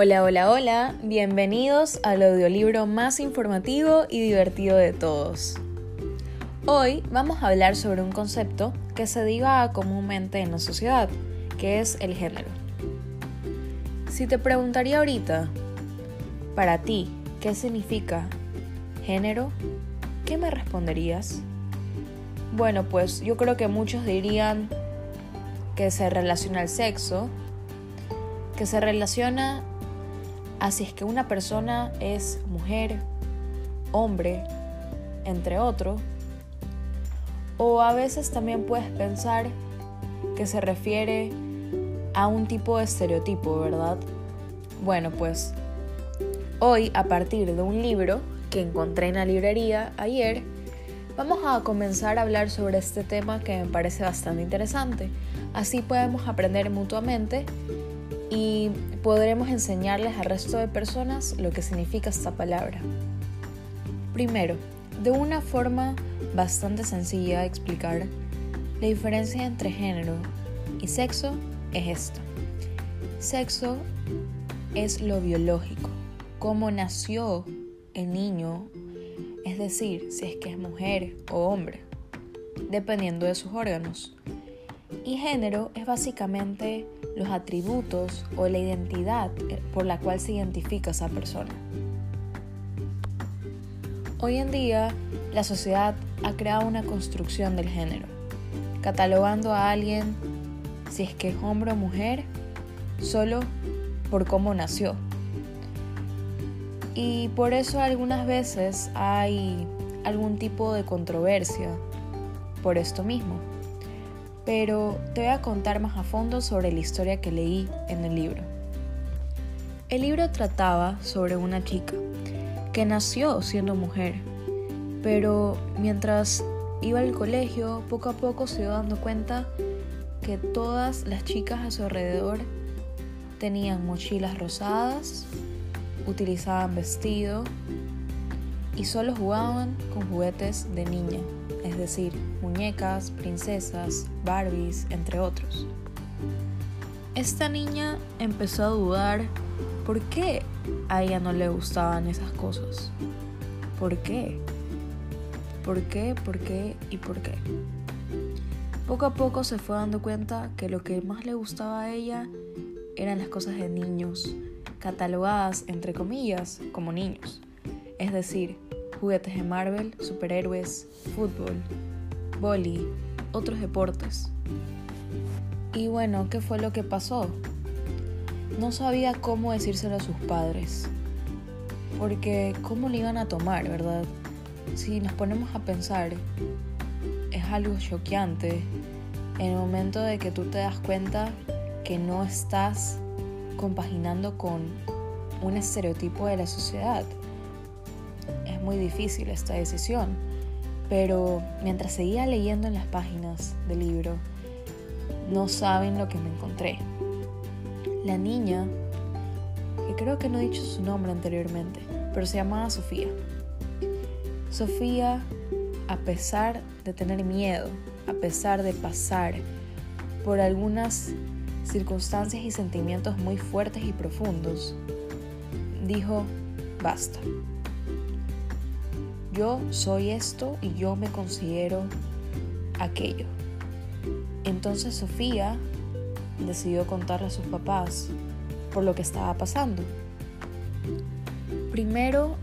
Hola, hola, hola, bienvenidos al audiolibro más informativo y divertido de todos. Hoy vamos a hablar sobre un concepto que se diga comúnmente en la sociedad, que es el género. Si te preguntaría ahorita, para ti, ¿qué significa género? ¿Qué me responderías? Bueno, pues yo creo que muchos dirían que se relaciona al sexo, que se relaciona a si es que una persona es mujer, hombre, entre otros, o a veces también puedes pensar que se refiere a un tipo de estereotipo, ¿verdad? Bueno, pues hoy a partir de un libro que encontré en la librería ayer, vamos a comenzar a hablar sobre este tema que me parece bastante interesante. Así podemos aprender mutuamente y podremos enseñarles al resto de personas lo que significa esta palabra. Primero, de una forma bastante sencilla de explicar, la diferencia entre género y sexo es esta. Sexo es lo biológico, cómo nació el niño, es decir, si es que es mujer o hombre, dependiendo de sus órganos. Y género es básicamente los atributos o la identidad eh, por la cual se identifica esa persona. Hoy en día, la sociedad ha creado una construcción del género, catalogando a alguien si es que es hombre o mujer solo por cómo nació. Y por eso algunas veces hay algún tipo de controversia por esto mismo pero te voy a contar más a fondo sobre la historia que leí en el libro. El libro trataba sobre una chica que nació siendo mujer, pero mientras iba al colegio, poco a poco se iba dando cuenta que todas las chicas a su alrededor tenían mochilas rosadas, utilizaban vestido y solo jugaban con juguetes de niña es decir, muñecas, princesas, Barbies, entre otros. Esta niña empezó a dudar por qué a ella no le gustaban esas cosas. ¿Por qué? ¿Por qué? ¿Por qué? ¿Y por qué? Poco a poco se fue dando cuenta que lo que más le gustaba a ella eran las cosas de niños, catalogadas entre comillas como niños. Es decir, juguetes de Marvel, superhéroes, fútbol, boli, otros deportes. Y bueno, ¿qué fue lo que pasó? No sabía cómo decírselo a sus padres, porque cómo le iban a tomar, ¿verdad? Si nos ponemos a pensar, es algo choqueante en el momento de que tú te das cuenta que no estás compaginando con un estereotipo de la sociedad muy difícil esta decisión, pero mientras seguía leyendo en las páginas del libro, no saben lo que me encontré. La niña, que creo que no he dicho su nombre anteriormente, pero se llamaba Sofía. Sofía, a pesar de tener miedo, a pesar de pasar por algunas circunstancias y sentimientos muy fuertes y profundos, dijo, basta yo soy esto y yo me considero aquello. Entonces Sofía decidió contarle a sus papás por lo que estaba pasando. Primero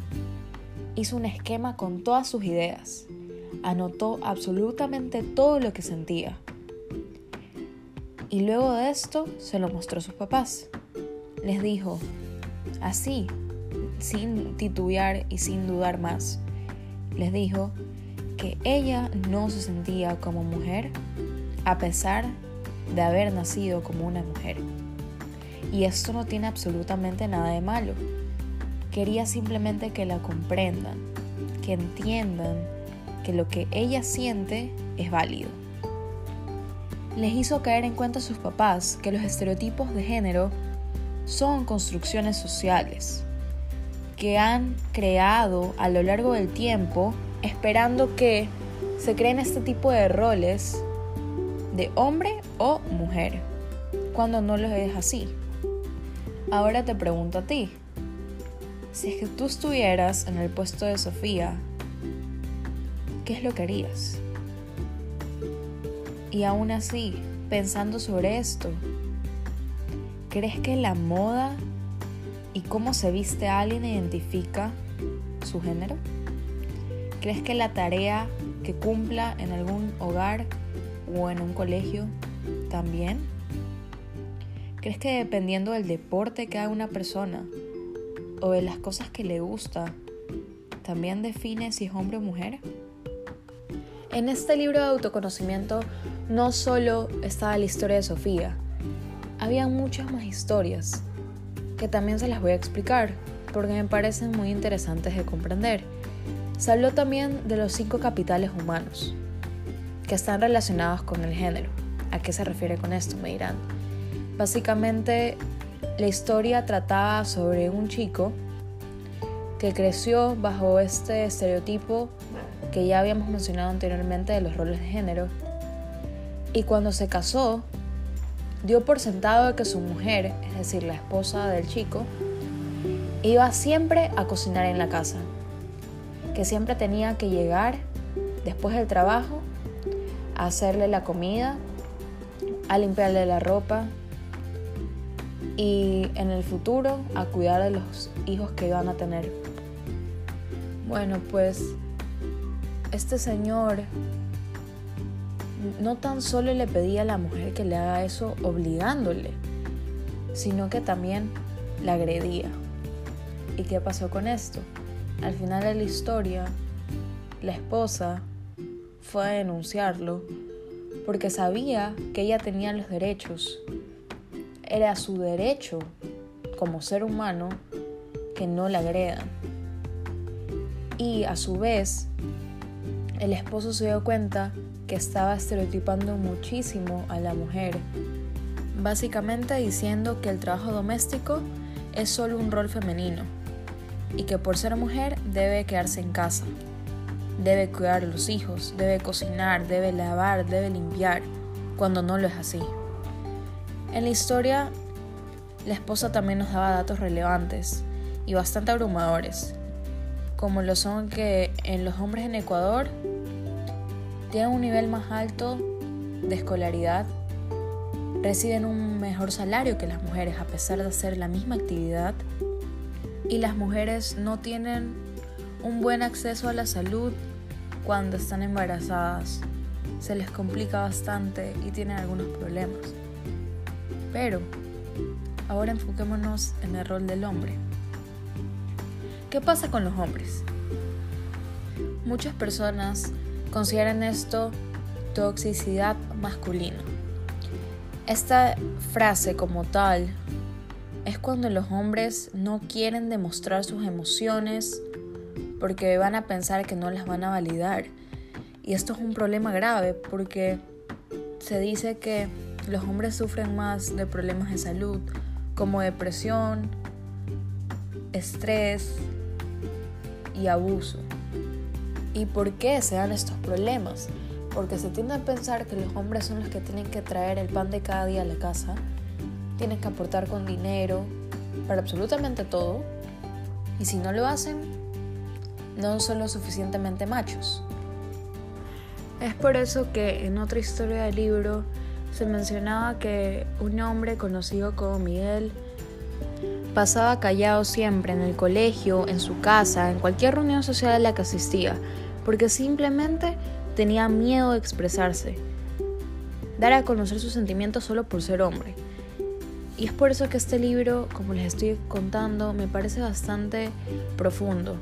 hizo un esquema con todas sus ideas. Anotó absolutamente todo lo que sentía. Y luego de esto se lo mostró a sus papás. Les dijo, así, sin titubear y sin dudar más, les dijo que ella no se sentía como mujer a pesar de haber nacido como una mujer. Y esto no tiene absolutamente nada de malo. Quería simplemente que la comprendan, que entiendan que lo que ella siente es válido. Les hizo caer en cuenta a sus papás que los estereotipos de género son construcciones sociales que han creado a lo largo del tiempo esperando que se creen este tipo de roles de hombre o mujer, cuando no lo es así. Ahora te pregunto a ti, si es que tú estuvieras en el puesto de Sofía, ¿qué es lo que harías? Y aún así, pensando sobre esto, ¿crees que la moda y cómo se viste alguien identifica su género? ¿Crees que la tarea que cumpla en algún hogar o en un colegio también? ¿Crees que dependiendo del deporte que haga una persona o de las cosas que le gusta, también define si es hombre o mujer? En este libro de autoconocimiento no solo estaba la historia de Sofía, había muchas más historias que también se las voy a explicar porque me parecen muy interesantes de comprender. Se habló también de los cinco capitales humanos, que están relacionados con el género. ¿A qué se refiere con esto? Me dirán. Básicamente, la historia trataba sobre un chico que creció bajo este estereotipo que ya habíamos mencionado anteriormente de los roles de género. Y cuando se casó, dio por sentado que su mujer, es decir, la esposa del chico, iba siempre a cocinar en la casa, que siempre tenía que llegar después del trabajo a hacerle la comida, a limpiarle la ropa y en el futuro a cuidar de los hijos que iban a tener. Bueno, pues este señor no tan solo le pedía a la mujer que le haga eso obligándole, sino que también la agredía. ¿Y qué pasó con esto? Al final de la historia, la esposa fue a denunciarlo porque sabía que ella tenía los derechos. Era su derecho como ser humano que no la agredan. Y a su vez, el esposo se dio cuenta que estaba estereotipando muchísimo a la mujer, básicamente diciendo que el trabajo doméstico es solo un rol femenino y que por ser mujer debe quedarse en casa, debe cuidar a los hijos, debe cocinar, debe lavar, debe limpiar, cuando no lo es así. En la historia, la esposa también nos daba datos relevantes y bastante abrumadores, como lo son que en los hombres en Ecuador tienen un nivel más alto de escolaridad, reciben un mejor salario que las mujeres a pesar de hacer la misma actividad y las mujeres no tienen un buen acceso a la salud cuando están embarazadas. Se les complica bastante y tienen algunos problemas. Pero ahora enfoquémonos en el rol del hombre. ¿Qué pasa con los hombres? Muchas personas Consideren esto toxicidad masculina. Esta frase como tal es cuando los hombres no quieren demostrar sus emociones porque van a pensar que no las van a validar. Y esto es un problema grave porque se dice que los hombres sufren más de problemas de salud como depresión, estrés y abuso. ¿Y por qué se dan estos problemas? Porque se tiende a pensar que los hombres son los que tienen que traer el pan de cada día a la casa, tienen que aportar con dinero para absolutamente todo, y si no lo hacen, no son lo suficientemente machos. Es por eso que en otra historia del libro se mencionaba que un hombre conocido como Miguel pasaba callado siempre en el colegio, en su casa, en cualquier reunión social a la que asistía, porque simplemente tenía miedo de expresarse, dar a conocer sus sentimientos solo por ser hombre. Y es por eso que este libro, como les estoy contando, me parece bastante profundo.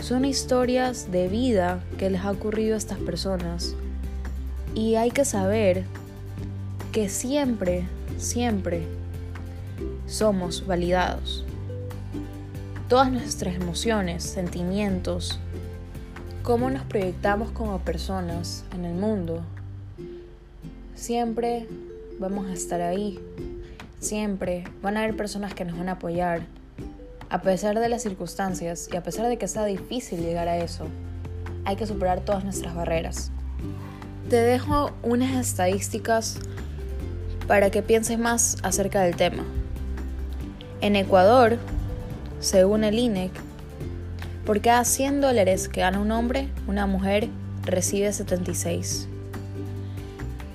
Son historias de vida que les ha ocurrido a estas personas. Y hay que saber que siempre, siempre somos validados. Todas nuestras emociones, sentimientos, cómo nos proyectamos como personas en el mundo, siempre vamos a estar ahí. Siempre van a haber personas que nos van a apoyar, a pesar de las circunstancias y a pesar de que sea difícil llegar a eso. Hay que superar todas nuestras barreras. Te dejo unas estadísticas para que pienses más acerca del tema. En Ecuador, según el INEC, por cada 100 dólares que gana un hombre, una mujer recibe 76.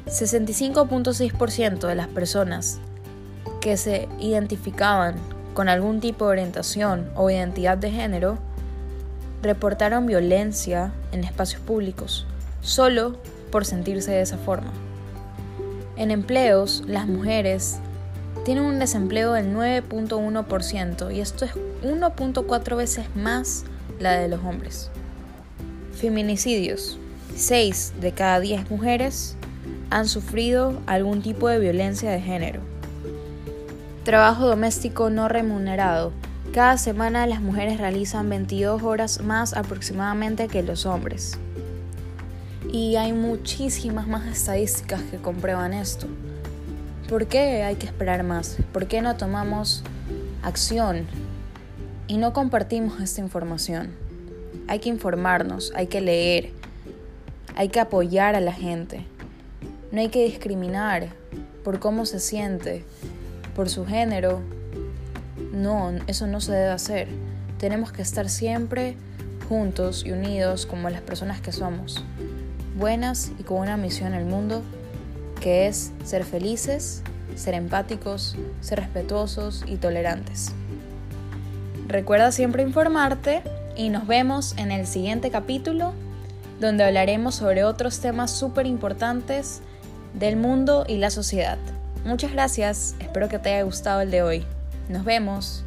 65.6% de las personas que se identificaban con algún tipo de orientación o identidad de género reportaron violencia en espacios públicos, solo por sentirse de esa forma. En empleos, las mujeres tienen un desempleo del 9.1% y esto es 1.4 veces más la de los hombres. Feminicidios. 6 de cada 10 mujeres han sufrido algún tipo de violencia de género. Trabajo doméstico no remunerado. Cada semana las mujeres realizan 22 horas más aproximadamente que los hombres. Y hay muchísimas más estadísticas que comprueban esto. ¿Por qué hay que esperar más? ¿Por qué no tomamos acción y no compartimos esta información? Hay que informarnos, hay que leer, hay que apoyar a la gente. No hay que discriminar por cómo se siente, por su género. No, eso no se debe hacer. Tenemos que estar siempre juntos y unidos como las personas que somos, buenas y con una misión en el mundo que es ser felices, ser empáticos, ser respetuosos y tolerantes. Recuerda siempre informarte y nos vemos en el siguiente capítulo donde hablaremos sobre otros temas súper importantes del mundo y la sociedad. Muchas gracias, espero que te haya gustado el de hoy. Nos vemos.